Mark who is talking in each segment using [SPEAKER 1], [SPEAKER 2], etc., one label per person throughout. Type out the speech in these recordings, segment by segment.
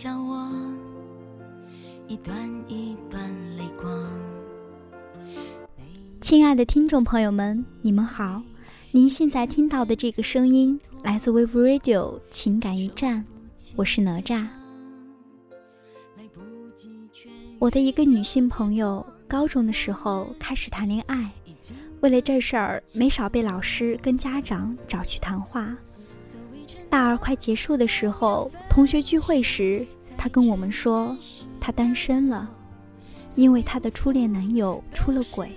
[SPEAKER 1] 一个一个笑我，一段一段泪光。
[SPEAKER 2] 亲爱的听众朋友们，你们好！您现在听到的这个声音来自 Wave Radio 情感驿站，我是哪吒。我的一个女性朋友，高中的时候开始谈恋爱，为了这事儿，没少被老师跟家长找去谈话。大二快结束的时候，同学聚会时，她跟我们说，她单身了，因为她的初恋男友出了轨。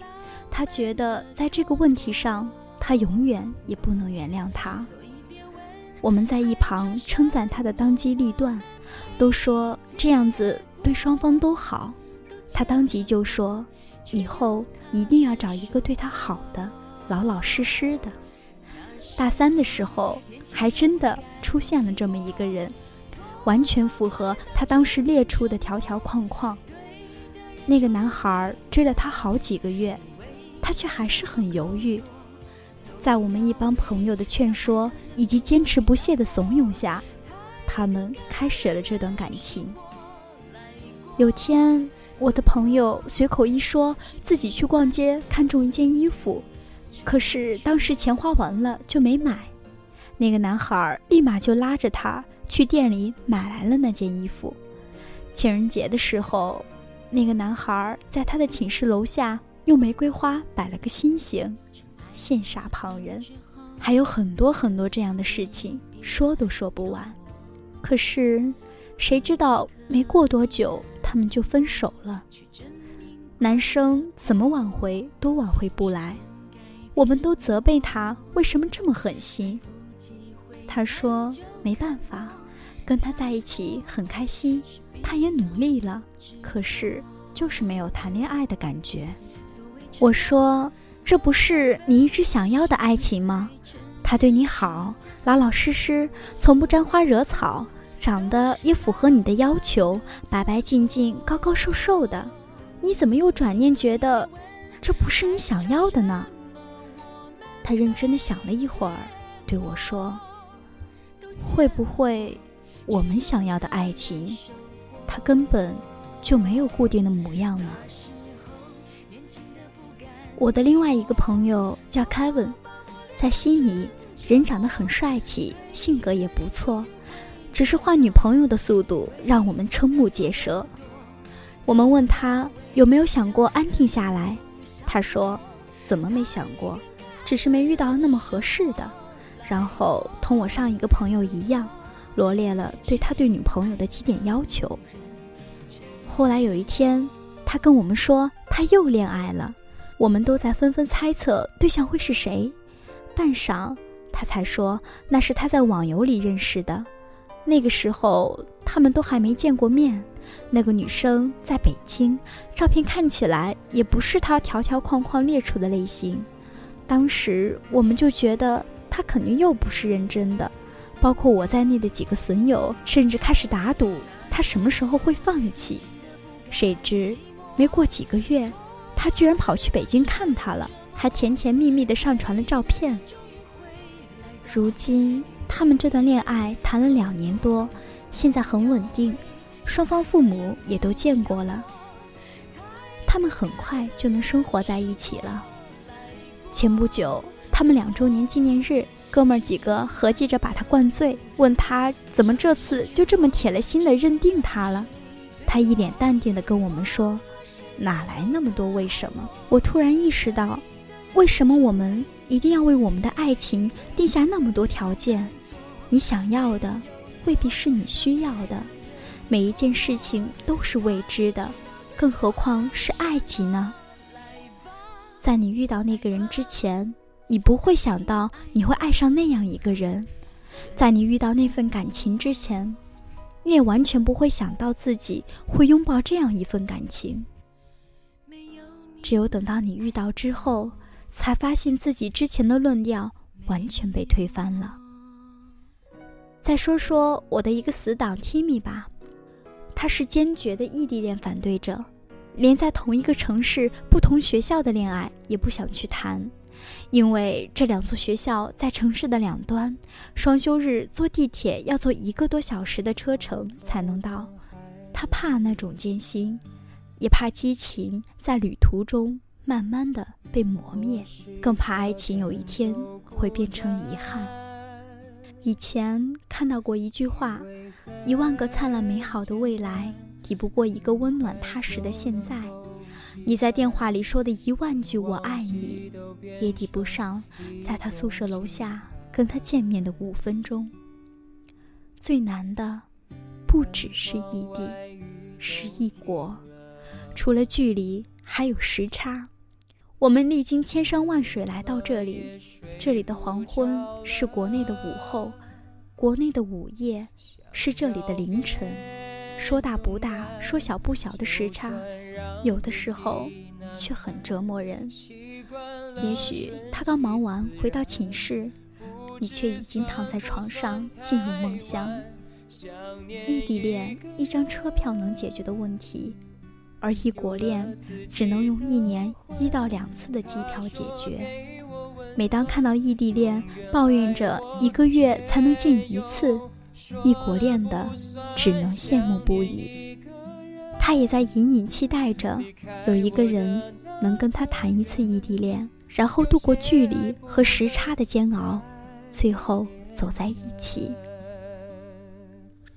[SPEAKER 2] 他觉得在这个问题上，他永远也不能原谅他。我们在一旁称赞他的当机立断，都说这样子对双方都好。他当即就说，以后一定要找一个对他好的、老老实实的。大三的时候，还真的出现了这么一个人，完全符合他当时列出的条条框框。那个男孩追了他好几个月。他却还是很犹豫，在我们一帮朋友的劝说以及坚持不懈的怂恿下，他们开始了这段感情。有天，我的朋友随口一说自己去逛街看中一件衣服，可是当时钱花完了就没买。那个男孩立马就拉着他去店里买来了那件衣服。情人节的时候，那个男孩在他的寝室楼下。用玫瑰花摆了个心形，羡煞旁人，还有很多很多这样的事情，说都说不完。可是，谁知道没过多久，他们就分手了。男生怎么挽回都挽回不来，我们都责备他为什么这么狠心。他说没办法，跟他在一起很开心，他也努力了，可是就是没有谈恋爱的感觉。我说：“这不是你一直想要的爱情吗？他对你好，老老实实，从不沾花惹草，长得也符合你的要求，白白净净，高高瘦瘦的。你怎么又转念觉得这不是你想要的呢？”他认真的想了一会儿，对我说：“会不会，我们想要的爱情，它根本就没有固定的模样呢？”我的另外一个朋友叫 Kevin，在悉尼，人长得很帅气，性格也不错，只是换女朋友的速度让我们瞠目结舌。我们问他有没有想过安定下来，他说：“怎么没想过，只是没遇到那么合适的。”然后同我上一个朋友一样，罗列了对他对女朋友的几点要求。后来有一天，他跟我们说他又恋爱了。我们都在纷纷猜测对象会是谁，半晌，他才说那是他在网游里认识的。那个时候他们都还没见过面，那个女生在北京，照片看起来也不是他条条框框列出的类型。当时我们就觉得他肯定又不是认真的，包括我在内的几个损友，甚至开始打赌他什么时候会放弃。谁知没过几个月。他居然跑去北京看他了，还甜甜蜜蜜的上传了照片。如今他们这段恋爱谈了两年多，现在很稳定，双方父母也都见过了。他们很快就能生活在一起了。前不久他们两周年纪念日，哥们儿几个合计着把他灌醉，问他怎么这次就这么铁了心的认定他了。他一脸淡定的跟我们说。哪来那么多为什么？我突然意识到，为什么我们一定要为我们的爱情定下那么多条件？你想要的未必是你需要的，每一件事情都是未知的，更何况是爱情呢？在你遇到那个人之前，你不会想到你会爱上那样一个人；在你遇到那份感情之前，你也完全不会想到自己会拥抱这样一份感情。只有等到你遇到之后，才发现自己之前的论调完全被推翻了。再说说我的一个死党 Timmy 吧，他是坚决的异地恋反对者，连在同一个城市、不同学校的恋爱也不想去谈，因为这两座学校在城市的两端，双休日坐地铁要坐一个多小时的车程才能到。他怕那种艰辛，也怕激情在旅途中慢慢的被磨灭，更怕爱情有一天会变成遗憾。以前看到过一句话：一万个灿烂美好的未来，抵不过一个温暖踏实的现在。你在电话里说的一万句“我爱你”，也抵不上在他宿舍楼下跟他见面的五分钟。最难的，不只是异地，是异国。除了距离，还有时差。我们历经千山万水来到这里，这里的黄昏是国内的午后，国内的午夜是这里的凌晨。说大不大，说小不小的时差。有的时候却很折磨人。也许他刚忙完回到寝室，你却已经躺在床上进入梦乡。异地恋一张车票能解决的问题，而异国恋只能用一年一到两次的机票解决。每当看到异地恋抱怨着一个月才能见一次，异国恋的只能羡慕不已。他也在隐隐期待着有一个人能跟他谈一次异地恋，然后度过距离和时差的煎熬，最后走在一起。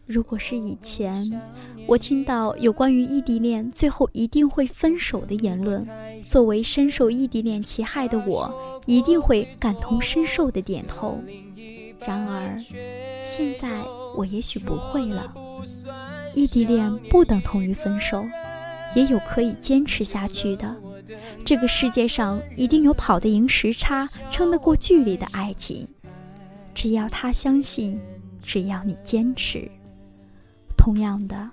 [SPEAKER 2] 如果是以前，我听到有关于异地恋最后一定会分手的言论，作为深受异地恋其害的我，一定会感同身受的点头。然而，现在我也许不会了。异地恋不等同于分手，也有可以坚持下去的。这个世界上一定有跑得赢时差、撑得过距离的爱情。只要他相信，只要你坚持。同样的，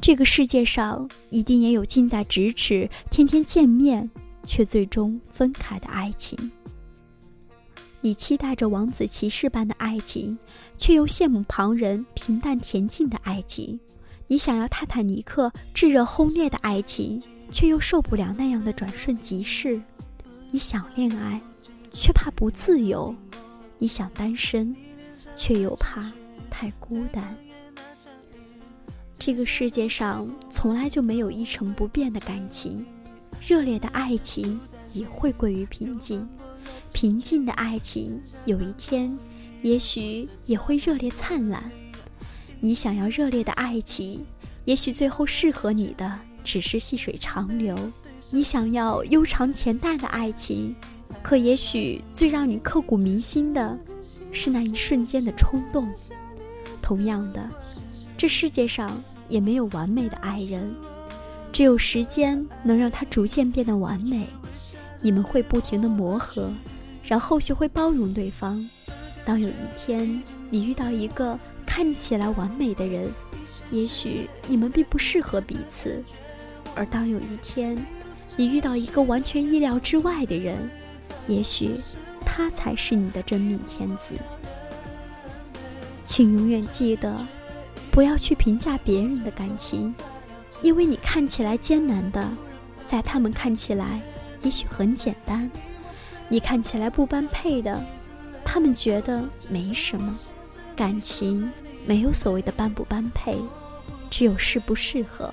[SPEAKER 2] 这个世界上一定也有近在咫尺、天天见面却最终分开的爱情。你期待着王子骑士般的爱情，却又羡慕旁人平淡恬静的爱情。你想要泰坦尼克炙热轰烈的爱情，却又受不了那样的转瞬即逝；你想恋爱，却怕不自由；你想单身，却又怕太孤单。这个世界上从来就没有一成不变的感情，热烈的爱情也会归于平静，平静的爱情有一天，也许也会热烈灿烂。你想要热烈的爱情，也许最后适合你的只是细水长流；你想要悠长恬淡的爱情，可也许最让你刻骨铭心的是那一瞬间的冲动。同样的，这世界上也没有完美的爱人，只有时间能让他逐渐变得完美。你们会不停的磨合，然后学会包容对方。当有一天你遇到一个。看起来完美的人，也许你们并不适合彼此。而当有一天，你遇到一个完全意料之外的人，也许他才是你的真命天子。请永远记得，不要去评价别人的感情，因为你看起来艰难的，在他们看起来也许很简单；你看起来不般配的，他们觉得没什么。感情。没有所谓的般不般配，只有适不适合。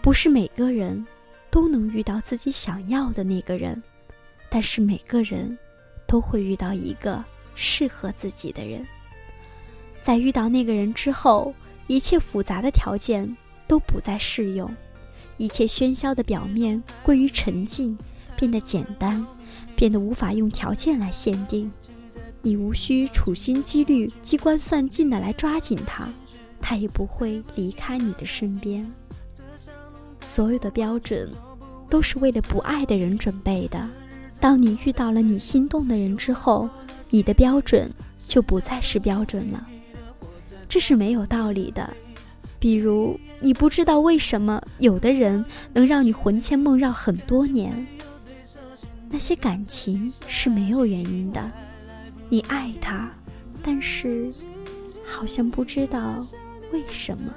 [SPEAKER 2] 不是每个人都能遇到自己想要的那个人，但是每个人都会遇到一个适合自己的人。在遇到那个人之后，一切复杂的条件都不再适用，一切喧嚣的表面归于沉静，变得简单，变得无法用条件来限定。你无需处心积虑、机关算尽的来抓紧他，他也不会离开你的身边。所有的标准，都是为了不爱的人准备的。当你遇到了你心动的人之后，你的标准就不再是标准了。这是没有道理的。比如，你不知道为什么有的人能让你魂牵梦绕很多年，那些感情是没有原因的。你爱他，但是好像不知道为什么。